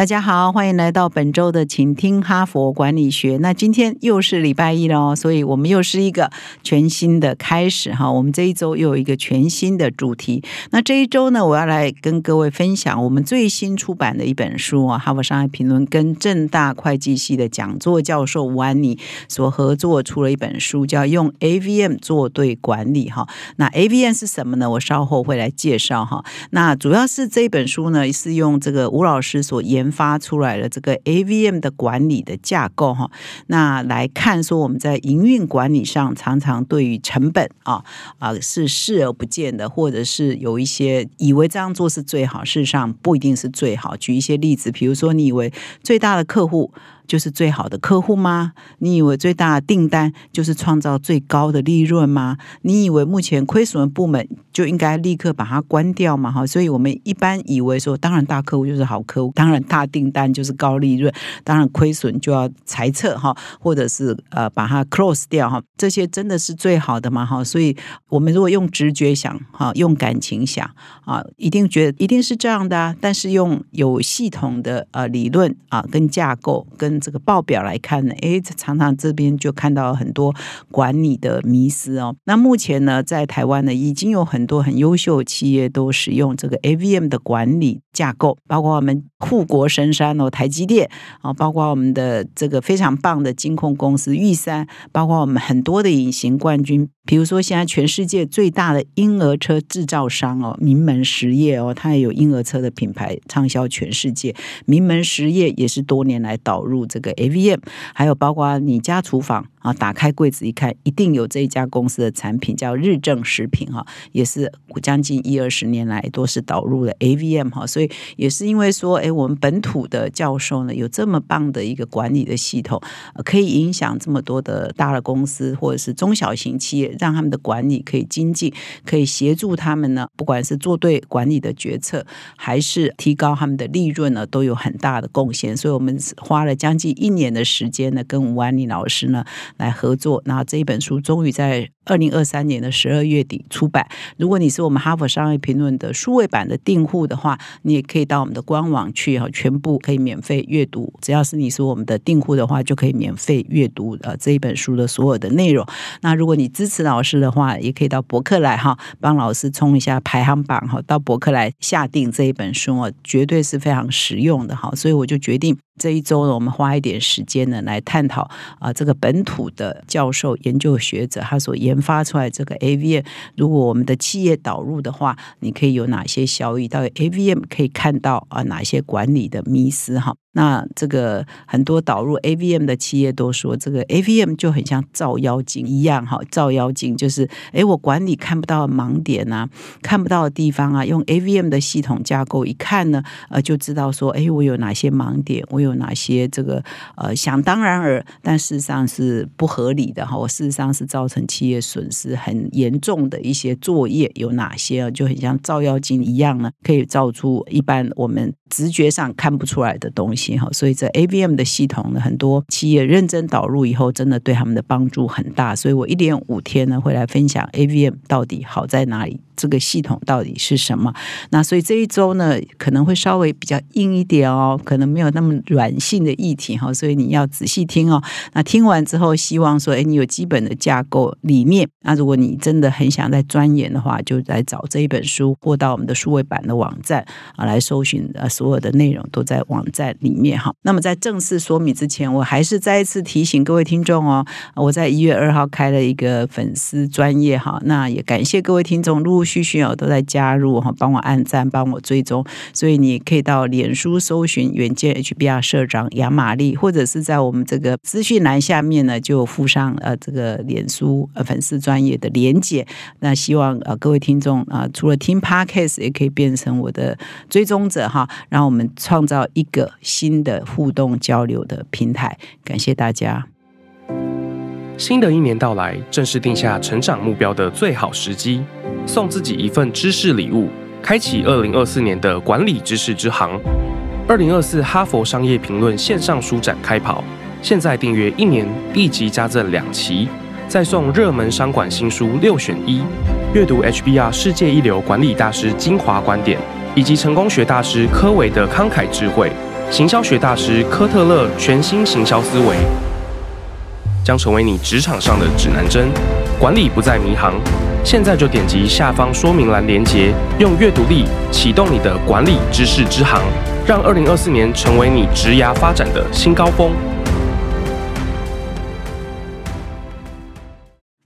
大家好，欢迎来到本周的请听哈佛管理学。那今天又是礼拜一了哦，所以我们又是一个全新的开始哈。我们这一周又有一个全新的主题。那这一周呢，我要来跟各位分享我们最新出版的一本书啊，《哈佛商业评论》跟正大会计系的讲座教授吴安妮所合作出了一本书，叫《用 AVM 做对管理》哈。那 AVM 是什么呢？我稍后会来介绍哈。那主要是这本书呢，是用这个吴老师所研发出来了这个 AVM 的管理的架构哈，那来看说我们在营运管理上常常对于成本啊啊是视而不见的，或者是有一些以为这样做是最好，事实上不一定是最好。举一些例子，比如说你以为最大的客户。就是最好的客户吗？你以为最大的订单就是创造最高的利润吗？你以为目前亏损的部门就应该立刻把它关掉吗？哈，所以我们一般以为说，当然大客户就是好客户，当然大订单就是高利润，当然亏损就要裁撤哈，或者是呃把它 close 掉哈，这些真的是最好的吗？哈，所以我们如果用直觉想哈，用感情想啊，一定觉得一定是这样的啊。但是用有系统的呃理论啊，跟架构跟这个报表来看呢，哎，常常这边就看到很多管理的迷思哦。那目前呢，在台湾呢，已经有很多很优秀企业都使用这个 AVM 的管理架构，包括我们护国神山哦，台积电啊，包括我们的这个非常棒的金控公司玉山，包括我们很多的隐形冠军，比如说现在全世界最大的婴儿车制造商哦，名门实业哦，它也有婴儿车的品牌畅销全世界，名门实业也是多年来导入。这个 AVM，还有包括你家厨房啊，打开柜子一看，一定有这一家公司的产品，叫日正食品哈，也是将近一二十年来都是导入了 AVM 哈，所以也是因为说，哎，我们本土的教授呢，有这么棒的一个管理的系统，可以影响这么多的大的公司或者是中小型企业，让他们的管理可以精进，可以协助他们呢，不管是做对管理的决策，还是提高他们的利润呢，都有很大的贡献。所以我们花了将将近一年的时间呢，跟吴安妮老师呢来合作，那这一本书终于在二零二三年的十二月底出版。如果你是我们哈佛商业评论的数位版的订户的话，你也可以到我们的官网去哈，全部可以免费阅读。只要是你是我们的订户的话，就可以免费阅读呃这一本书的所有的内容。那如果你支持老师的话，也可以到博客来哈，帮老师冲一下排行榜哈，到博客来下订这一本书哦，绝对是非常实用的哈。所以我就决定。这一周呢，我们花一点时间呢，来探讨啊，这个本土的教授、研究学者他所研发出来这个 AVM，如果我们的企业导入的话，你可以有哪些效益？到 AVM 可以看到啊，哪些管理的迷思哈？那这个很多导入 AVM 的企业都说，这个 AVM 就很像照妖镜一样哈，照妖镜就是哎，我管理看不到盲点啊，看不到的地方啊，用 AVM 的系统架构一看呢，呃，就知道说，哎，我有哪些盲点，我有哪些这个呃想当然而，但事实上是不合理的哈，我事实上是造成企业损失很严重的一些作业有哪些啊，就很像照妖镜一样呢，可以照出一般我们直觉上看不出来的东西。哈，所以这 AVM 的系统呢，很多企业认真导入以后，真的对他们的帮助很大。所以我一连五天呢，会来分享 AVM 到底好在哪里。这个系统到底是什么？那所以这一周呢，可能会稍微比较硬一点哦，可能没有那么软性的议题哈，所以你要仔细听哦。那听完之后，希望说，哎，你有基本的架构理念。那如果你真的很想再钻研的话，就来找这一本书，或到我们的数位版的网站啊，来搜寻呃所有的内容都在网站里面哈。那么在正式说明之前，我还是再一次提醒各位听众哦，我在一月二号开了一个粉丝专业哈，那也感谢各位听众陆续。需需要都在加入哈，帮我按赞，帮我追踪，所以你可以到脸书搜寻远见 HBR 社长杨玛丽，或者是在我们这个资讯栏下面呢，就附上呃这个脸书呃粉丝专业的连接。那希望呃各位听众啊，除了听 Podcast，也可以变成我的追踪者哈，让我们创造一个新的互动交流的平台。感谢大家。新的一年到来，正是定下成长目标的最好时机。送自己一份知识礼物，开启二零二四年的管理知识之行。二零二四哈佛商业评论线上书展开跑，现在订阅一年立即加赠两期，再送热门商管新书六选一，阅读 HBR 世界一流管理大师精华观点，以及成功学大师科维的慷慨智慧，行销学大师科特勒全新行销思维，将成为你职场上的指南针，管理不再迷航。现在就点击下方说明栏连接，用阅读力启动你的管理知识之航。让二零二四年成为你职涯发展的新高峰。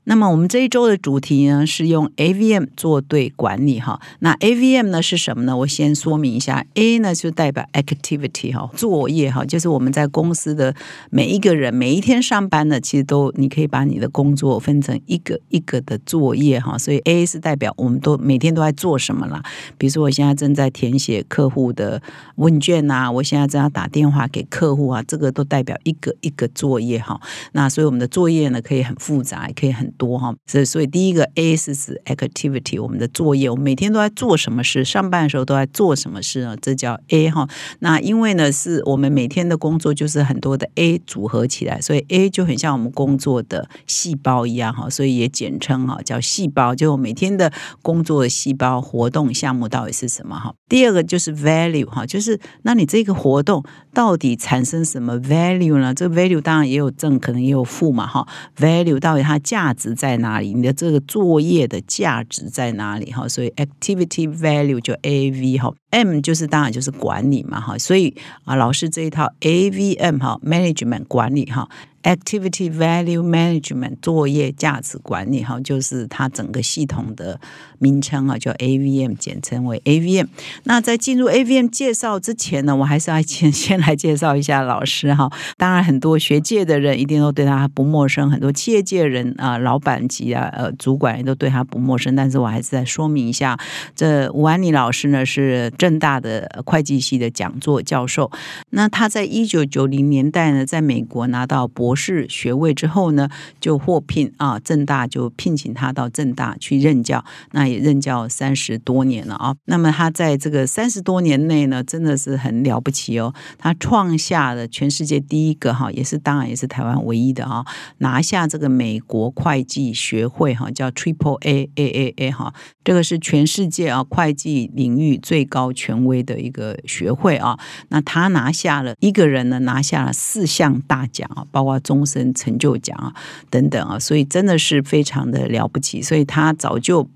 那么我们这一周的主题呢是用 AVM 做对管理哈。那 AVM 呢是什么呢？我先说明一下，A 呢就代表 activity 哈，作业哈，就是我们在公司的每一个人每一天上班呢，其实都你可以把你的工作分成一个一个的作业哈。所以 A 是代表我们都每天都在做什么啦。比如说我现在正在填写客户的问卷呐，我现在正在打电话给客户啊，这个都代表一个一个作业哈。那所以我们的作业呢可以很复杂，也可以很。多哈，所以所以第一个 A 是指 activity，我们的作业，我每天都在做什么事，上班的时候都在做什么事啊？这叫 A 哈。那因为呢，是我们每天的工作就是很多的 A 组合起来，所以 A 就很像我们工作的细胞一样哈，所以也简称哈叫细胞，就每天的工作的细胞活动项目到底是什么哈？第二个就是 value 哈，就是那你这个活动到底产生什么 value 呢？这个 value 当然也有正，可能也有负嘛哈。value 到底它价值。值在哪里？你的这个作业的价值在哪里？哈，所以 activity value 就 A V 哈，M 就是当然就是管理嘛哈，所以啊，老师这一套 A V M 哈，management 管理哈。Activity Value Management 作业价值管理哈，就是它整个系统的名称啊，叫 AVM，简称为 AVM。那在进入 AVM 介绍之前呢，我还是要先先来介绍一下老师哈。当然，很多学界的人一定都对他不陌生，很多企业界人啊，老板级啊，呃，主管也都对他不陌生。但是我还是再说明一下，这吴安妮老师呢是正大的会计系的讲座教授。那他在一九九零年代呢，在美国拿到博博士学位之后呢，就获聘啊，正大就聘请他到正大去任教，那也任教三十多年了啊。那么他在这个三十多年内呢，真的是很了不起哦，他创下了全世界第一个哈，也是当然也是台湾唯一的哈，拿下这个美国会计学会哈，叫 Triple A A A A 哈，这个是全世界啊会计领域最高权威的一个学会啊。那他拿下了一个人呢，拿下了四项大奖啊，包括终身成就奖啊，等等啊，所以真的是非常的了不起，所以他早就。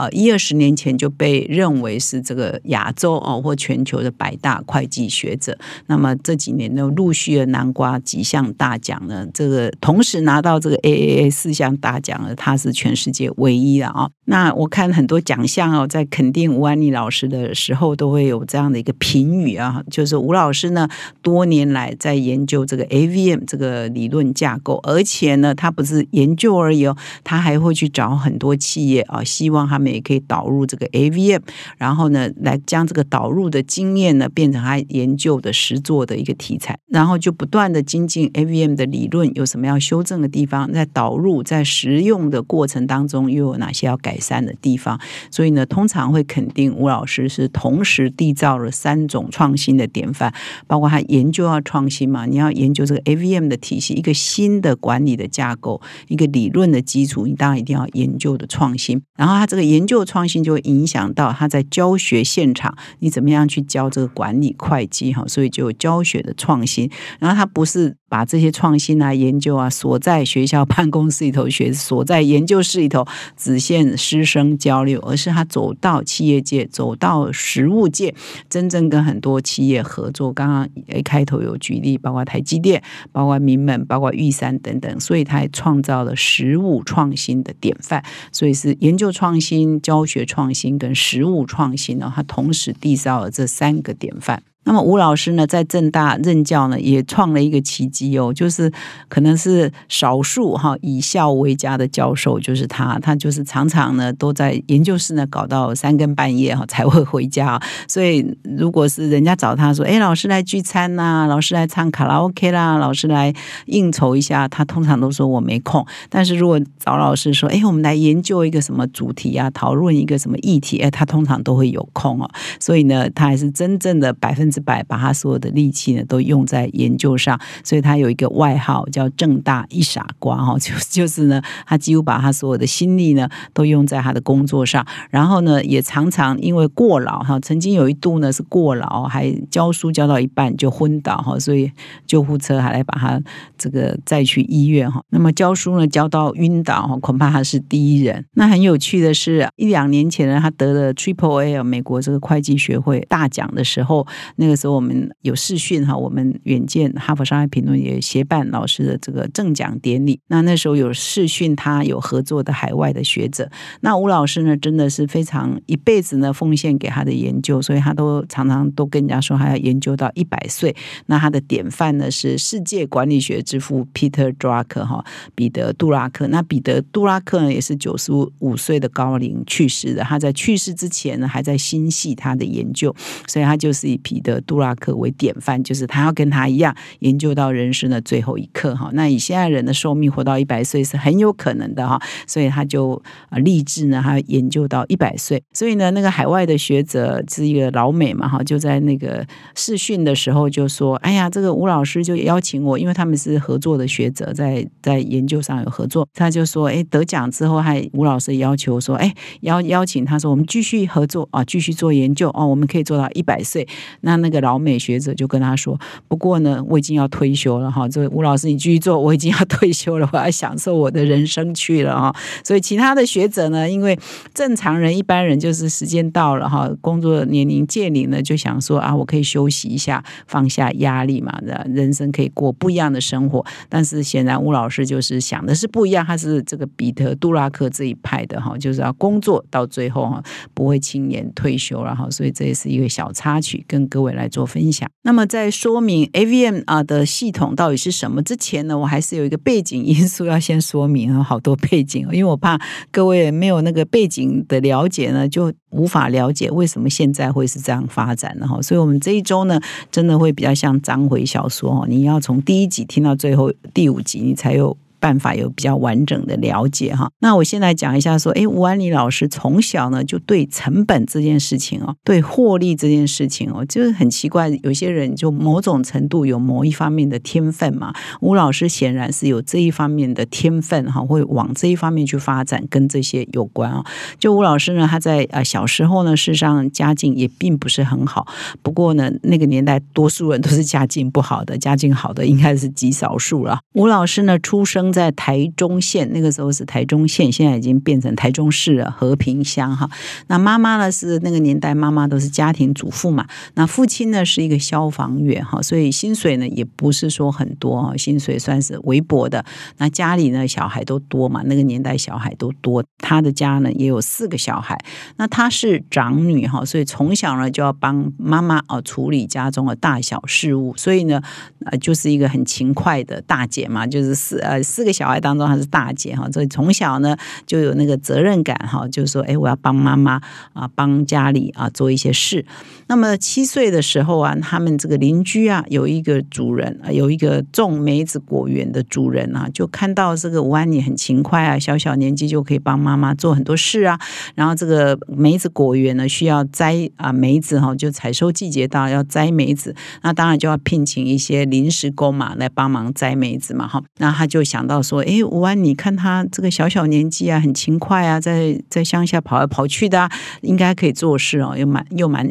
呃，一二十年前就被认为是这个亚洲哦或全球的百大会计学者。那么这几年呢，陆续的南瓜几项大奖呢，这个同时拿到这个 AAA 四项大奖呢，他是全世界唯一的啊。那我看很多奖项哦，在肯定吴安妮老师的时候，都会有这样的一个评语啊，就是吴老师呢，多年来在研究这个 AVM 这个理论架构，而且呢，他不是研究而已哦，他还会去找很多企业啊，希望他们。也可以导入这个 AVM，然后呢，来将这个导入的经验呢，变成他研究的实作的一个题材，然后就不断的精进 AVM 的理论，有什么要修正的地方，在导入在实用的过程当中又有哪些要改善的地方？所以呢，通常会肯定吴老师是同时缔造了三种创新的典范，包括他研究要创新嘛，你要研究这个 AVM 的体系，一个新的管理的架构，一个理论的基础，你当然一定要研究的创新，然后他这个研研究创新就会影响到他在教学现场，你怎么样去教这个管理会计哈？所以就教学的创新，然后他不是。把这些创新啊、研究啊锁在学校办公室里头学，锁在研究室里头只限师生交流，而是他走到企业界、走到实务界，真正跟很多企业合作。刚刚一开头有举例，包括台积电、包括名门、包括玉山等等，所以他还创造了实务创新的典范。所以是研究创新、教学创新跟实务创新呢，他同时缔造了这三个典范。那么吴老师呢，在正大任教呢，也创了一个奇迹哦，就是可能是少数哈以校为家的教授，就是他，他就是常常呢都在研究室呢搞到三更半夜哈 才会回家。所以如果是人家找他说，哎，老师来聚餐呐，老师来唱卡拉 OK 啦，老师来应酬一下，他通常都说我没空。但是如果找老师说，哎，我们来研究一个什么主题啊，讨论一个什么议题，哎，他通常都会有空哦。所以呢，他还是真正的百分之。百把他所有的力气呢都用在研究上，所以他有一个外号叫“正大一傻瓜”哈，就就是呢，他几乎把他所有的心力呢都用在他的工作上，然后呢，也常常因为过劳哈，曾经有一度呢是过劳，还教书教到一半就昏倒哈，所以救护车还来把他这个再去医院哈。那么教书呢教到晕倒哈，恐怕他是第一人。那很有趣的是，一两年前呢，他得了 Triple A 美国这个会计学会大奖的时候，那。个时候我们有视讯哈，我们远见哈佛商业评论也协办老师的这个正奖典礼。那那时候有视讯，他有合作的海外的学者。那吴老师呢，真的是非常一辈子呢奉献给他的研究，所以他都常常都跟人家说，他要研究到一百岁。那他的典范呢是世界管理学之父 Peter Drucker 哈，彼得杜拉克。那彼得杜拉克呢也是九十五岁的高龄去世的。他在去世之前呢，还在心系他的研究，所以他就是以彼得。的杜拉克为典范，就是他要跟他一样研究到人生的最后一刻哈。那以现在人的寿命活到一百岁是很有可能的哈，所以他就啊立志呢，他研究到一百岁。所以呢，那个海外的学者是一个老美嘛哈，就在那个试训的时候就说：“哎呀，这个吴老师就邀请我，因为他们是合作的学者，在在研究上有合作。”他就说：“哎，得奖之后，还吴老师要求说：哎，邀邀请他说，我们继续合作啊，继续做研究哦，我们可以做到一百岁。那那。”个老美学者就跟他说：“不过呢，我已经要退休了哈。这吴老师，你继续做，我已经要退休了，我要享受我的人生去了哈。所以其他的学者呢，因为正常人、一般人就是时间到了哈，工作年龄届龄呢，就想说啊，我可以休息一下，放下压力嘛，人生可以过不一样的生活。但是显然吴老师就是想的是不一样，他是这个彼得·杜拉克这一派的哈，就是要工作到最后哈，不会轻言退休了哈。所以这也是一个小插曲，跟各位来。做分享。那么在说明 AVM 啊的系统到底是什么之前呢，我还是有一个背景因素要先说明啊，好多背景，因为我怕各位没有那个背景的了解呢，就无法了解为什么现在会是这样发展的哈。所以，我们这一周呢，真的会比较像章回小说哦，你要从第一集听到最后第五集，你才有。办法有比较完整的了解哈，那我先来讲一下说，哎，吴安妮老师从小呢就对成本这件事情哦，对获利这件事情哦，就是很奇怪，有些人就某种程度有某一方面的天分嘛，吴老师显然是有这一方面的天分哈，会往这一方面去发展，跟这些有关啊。就吴老师呢，他在呃小时候呢，事实上家境也并不是很好，不过呢，那个年代多数人都是家境不好的，家境好的应该是极少数了。吴老师呢，出生。在台中县，那个时候是台中县，现在已经变成台中市了，和平乡哈。那妈妈呢是那个年代，妈妈都是家庭主妇嘛。那父亲呢是一个消防员哈，所以薪水呢也不是说很多哈，薪水算是微薄的。那家里呢小孩都多嘛，那个年代小孩都多。他的家呢也有四个小孩，那他是长女哈，所以从小呢就要帮妈妈哦处理家中的大小事务，所以呢呃就是一个很勤快的大姐嘛，就是四呃四。四个小孩当中，她是大姐哈，所以从小呢就有那个责任感哈，就是说，哎，我要帮妈妈啊，帮家里啊做一些事。那么七岁的时候啊，他们这个邻居啊，有一个主人，有一个种梅子果园的主人啊，就看到这个吴安妮很勤快啊，小小年纪就可以帮妈妈做很多事啊。然后这个梅子果园呢，需要摘啊梅子哈，就采收季节到要摘梅子，那当然就要聘请一些临时工嘛来帮忙摘梅子嘛哈。那他就想。到说，哎，吴安，你看他这个小小年纪啊，很勤快啊，在在乡下跑来跑去的，应该可以做事哦，又蛮又蛮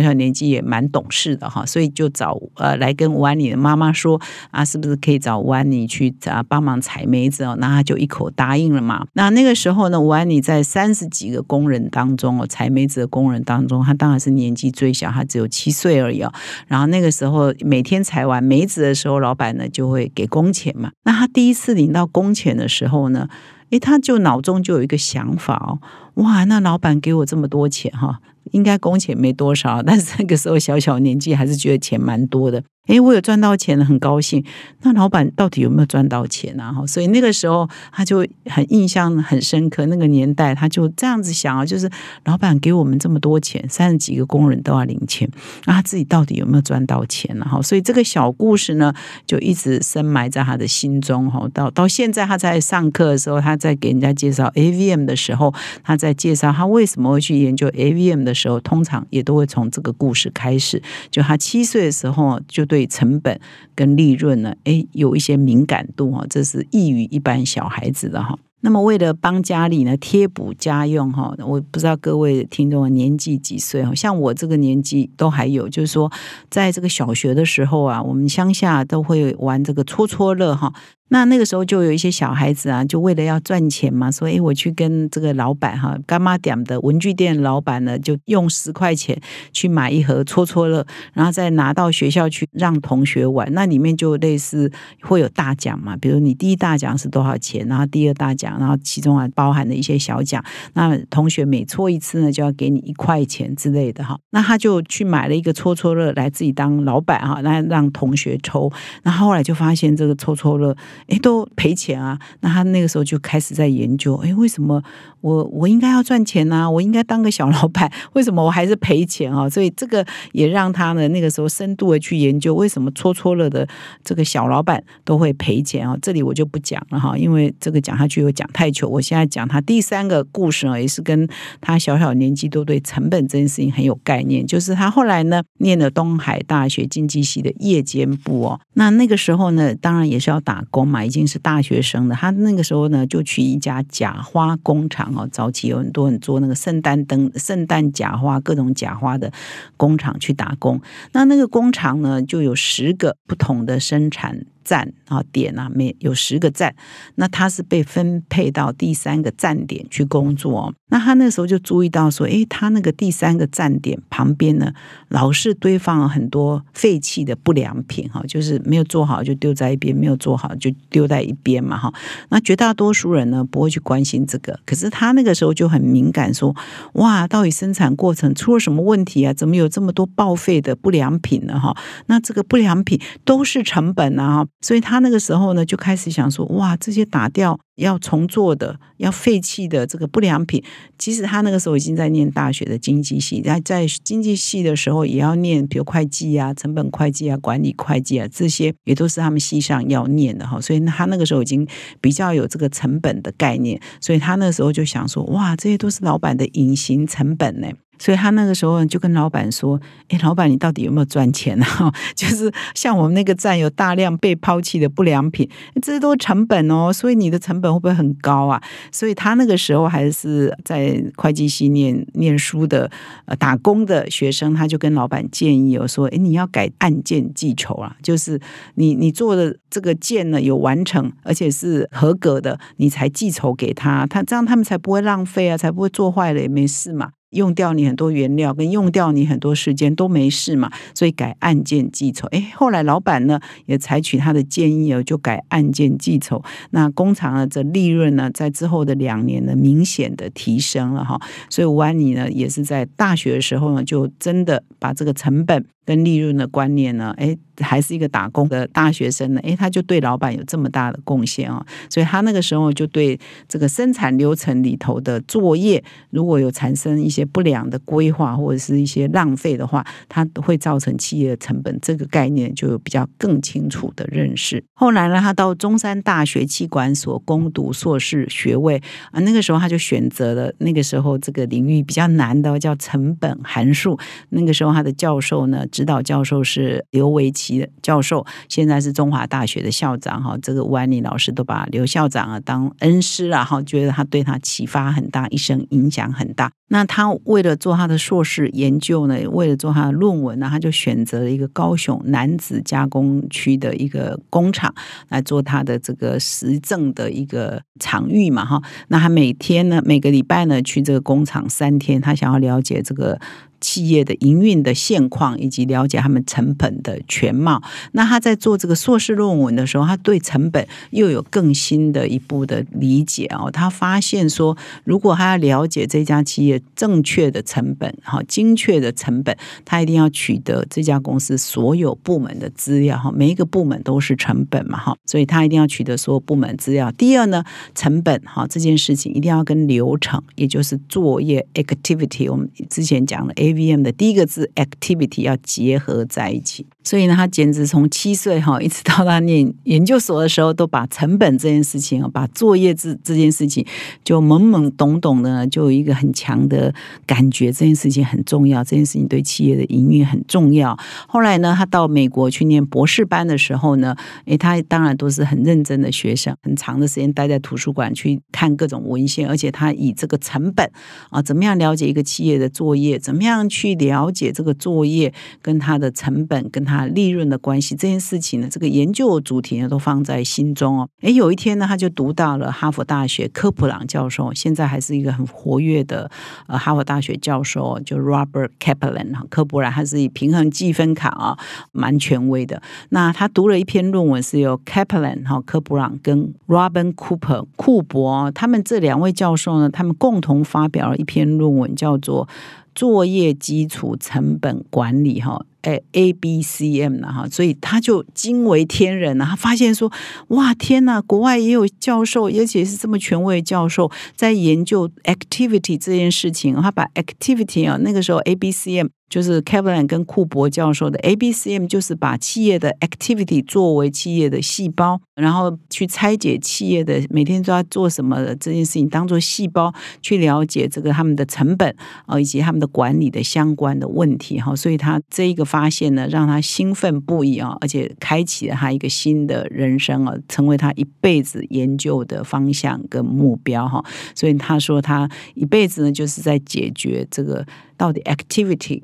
小小年纪也蛮懂事的哈，所以就找呃来跟吴安妮的妈妈说啊，是不是可以找吴安妮去啊帮忙采梅子哦？那他就一口答应了嘛。那那个时候呢，吴安妮在三十几个工人当中哦，采梅子的工人当中，他当然是年纪最小，他只有七岁而已哦。然后那个时候每天采完梅子的时候，老板呢就会给工钱嘛。那他第一次。领到工钱的时候呢，诶，他就脑中就有一个想法哦，哇，那老板给我这么多钱哈，应该工钱没多少，但是那个时候小小年纪还是觉得钱蛮多的。诶，我有赚到钱了，很高兴。那老板到底有没有赚到钱啊？哈，所以那个时候他就很印象很深刻。那个年代他就这样子想啊，就是老板给我们这么多钱，三十几个工人都要领钱，那他自己到底有没有赚到钱呢？哈，所以这个小故事呢，就一直深埋在他的心中。哈，到到现在他在上课的时候，他在给人家介绍 AVM 的时候，他在介绍他为什么会去研究 AVM 的时候，通常也都会从这个故事开始。就他七岁的时候就对。成本跟利润呢，哎，有一些敏感度哈，这是异于一般小孩子的哈。那么为了帮家里呢贴补家用哈，我不知道各位听众年纪几岁哈，像我这个年纪都还有，就是说在这个小学的时候啊，我们乡下都会玩这个戳戳乐哈。那那个时候就有一些小孩子啊，就为了要赚钱嘛，说哎，我去跟这个老板哈，干妈点的文具店老板呢，就用十块钱去买一盒戳戳乐，然后再拿到学校去让同学玩。那里面就类似会有大奖嘛，比如你第一大奖是多少钱，然后第二大奖，然后其中还包含了一些小奖。那同学每戳一次呢，就要给你一块钱之类的哈。那他就去买了一个戳戳乐来自己当老板哈，那让同学抽。那后来就发现这个戳戳乐。哎，都赔钱啊！那他那个时候就开始在研究，哎，为什么我我应该要赚钱呐？我应该当个小老板，为什么我还是赔钱啊？所以这个也让他呢那个时候深度的去研究，为什么戳戳乐的这个小老板都会赔钱啊？这里我就不讲了哈，因为这个讲下去又讲太久。我现在讲他第三个故事啊，也是跟他小小年纪都对成本这件事情很有概念，就是他后来呢念了东海大学经济系的夜间部哦，那那个时候呢，当然也是要打工。嘛，已经是大学生了。他那个时候呢，就去一家假花工厂哦。早期有很多人做那个圣诞灯、圣诞假花、各种假花的工厂去打工。那那个工厂呢，就有十个不同的生产。站啊点啊，每有十个站，那他是被分配到第三个站点去工作。那他那时候就注意到说，诶，他那个第三个站点旁边呢，老是堆放了很多废弃的不良品哈，就是没有做好就丢在一边，没有做好就丢在一边嘛哈。那绝大多数人呢不会去关心这个，可是他那个时候就很敏感，说哇，到底生产过程出了什么问题啊？怎么有这么多报废的不良品呢？哈，那这个不良品都是成本啊。所以他那个时候呢，就开始想说：哇，这些打掉要重做的、要废弃的这个不良品，其实他那个时候已经在念大学的经济系，在在经济系的时候也要念，比如会计啊、成本会计啊、管理会计啊，这些也都是他们系上要念的哈。所以他那个时候已经比较有这个成本的概念，所以他那时候就想说：哇，这些都是老板的隐形成本呢。所以他那个时候就跟老板说：“哎，老板，你到底有没有赚钱啊？就是像我们那个站有大量被抛弃的不良品，这都是成本哦。所以你的成本会不会很高啊？所以他那个时候还是在会计系念念书的呃打工的学生，他就跟老板建议我说：哎，你要改案件计酬啊，就是你你做的这个件呢有完成，而且是合格的，你才计酬给他，他这样他们才不会浪费啊，才不会做坏了也没事嘛。”用掉你很多原料，跟用掉你很多时间都没事嘛，所以改案件计酬。哎，后来老板呢也采取他的建议哦，就改案件计酬。那工厂呢这利润呢，在之后的两年呢，明显的提升了哈。所以吴安妮呢，也是在大学的时候呢，就真的把这个成本。跟利润的观念呢？哎，还是一个打工的大学生呢？哎，他就对老板有这么大的贡献哦！所以他那个时候就对这个生产流程里头的作业，如果有产生一些不良的规划或者是一些浪费的话，它会造成企业的成本。这个概念就有比较更清楚的认识。后来呢，他到中山大学气管所攻读硕士学位啊，那个时候他就选择了那个时候这个领域比较难的叫成本函数。那个时候他的教授呢。指导教授是刘维奇教授，现在是中华大学的校长哈。这个吴安妮老师都把刘校长啊当恩师啊，哈，觉得他对他启发很大，一生影响很大。那他为了做他的硕士研究呢，为了做他的论文呢，他就选择了一个高雄男子加工区的一个工厂来做他的这个实证的一个场域嘛，哈。那他每天呢，每个礼拜呢去这个工厂三天，他想要了解这个。企业的营运的现况，以及了解他们成本的全貌。那他在做这个硕士论文的时候，他对成本又有更新的一步的理解哦。他发现说，如果他要了解这家企业正确的成本，哈，精确的成本，他一定要取得这家公司所有部门的资料，哈，每一个部门都是成本嘛，哈，所以他一定要取得所有部门资料。第二呢，成本，哈，这件事情一定要跟流程，也就是作业 activity，我们之前讲的 AVM 的第一个字 activity 要结合在一起。所以呢，他简直从七岁哈一直到他念研究所的时候，都把成本这件事情啊把作业这这件事情，就懵懵懂懂的，就有一个很强的感觉，这件事情很重要，这件事情对企业的营运很重要。后来呢，他到美国去念博士班的时候呢，诶，他当然都是很认真的学生，很长的时间待在图书馆去看各种文献，而且他以这个成本啊，怎么样了解一个企业的作业，怎么样去了解这个作业跟他的成本跟他。啊，利润的关系这件事情呢，这个研究主题呢都放在心中哦。诶，有一天呢，他就读到了哈佛大学科普朗教授，现在还是一个很活跃的呃哈佛大学教授，就 Robert Kaplan 哈科普朗，他是以平衡计分卡啊，蛮权威的。那他读了一篇论文，是由 Kaplan 哈科普朗跟 Robin Cooper 库伯他们这两位教授呢，他们共同发表了一篇论文，叫做作业基础成本管理哈。哎，A B C M 呢？哈，所以他就惊为天人了。他发现说：“哇，天呐，国外也有教授，而且是这么权威的教授，在研究 activity 这件事情。他把 activity 啊，那个时候 A B C M。”就是 Kevin 跟库伯教授的 ABCM，就是把企业的 activity 作为企业的细胞，然后去拆解企业的每天都要做什么的这件事情，当做细胞去了解这个他们的成本啊，以及他们的管理的相关的问题哈。所以他这一个发现呢，让他兴奋不已啊，而且开启了他一个新的人生啊，成为他一辈子研究的方向跟目标哈。所以他说他一辈子呢，就是在解决这个。到底 activity，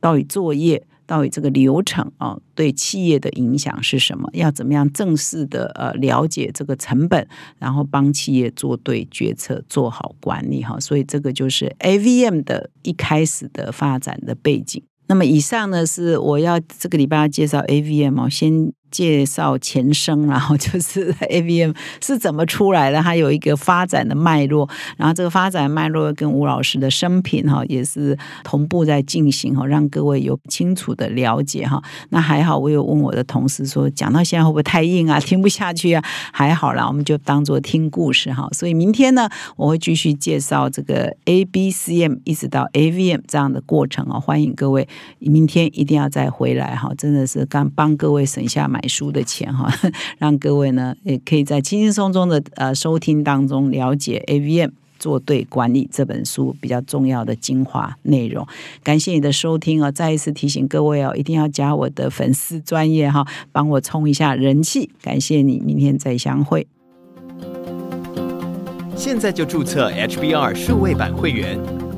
到底作业，到底这个流程啊，对企业的影响是什么？要怎么样正式的呃了解这个成本，然后帮企业做对决策，做好管理哈。所以这个就是 AVM 的一开始的发展的背景。那么以上呢是我要这个礼拜要介绍 AVM，先。介绍前生，然后就是 AVM 是怎么出来的，它有一个发展的脉络，然后这个发展脉络跟吴老师的生平哈也是同步在进行哈，让各位有清楚的了解哈。那还好，我有问我的同事说，讲到现在会不会太硬啊，听不下去啊？还好啦，我们就当做听故事哈。所以明天呢，我会继续介绍这个 ABCM 一直到 AVM 这样的过程哦。欢迎各位明天一定要再回来哈，真的是刚帮各位省下。买买书的钱哈，让各位呢也可以在轻轻松松的呃收听当中了解 AVM 做对管理这本书比较重要的精华内容。感谢你的收听哦，再一次提醒各位哦，一定要加我的粉丝专业哈，帮我冲一下人气。感谢你，明天再相会。现在就注册 HBR 数位版会员，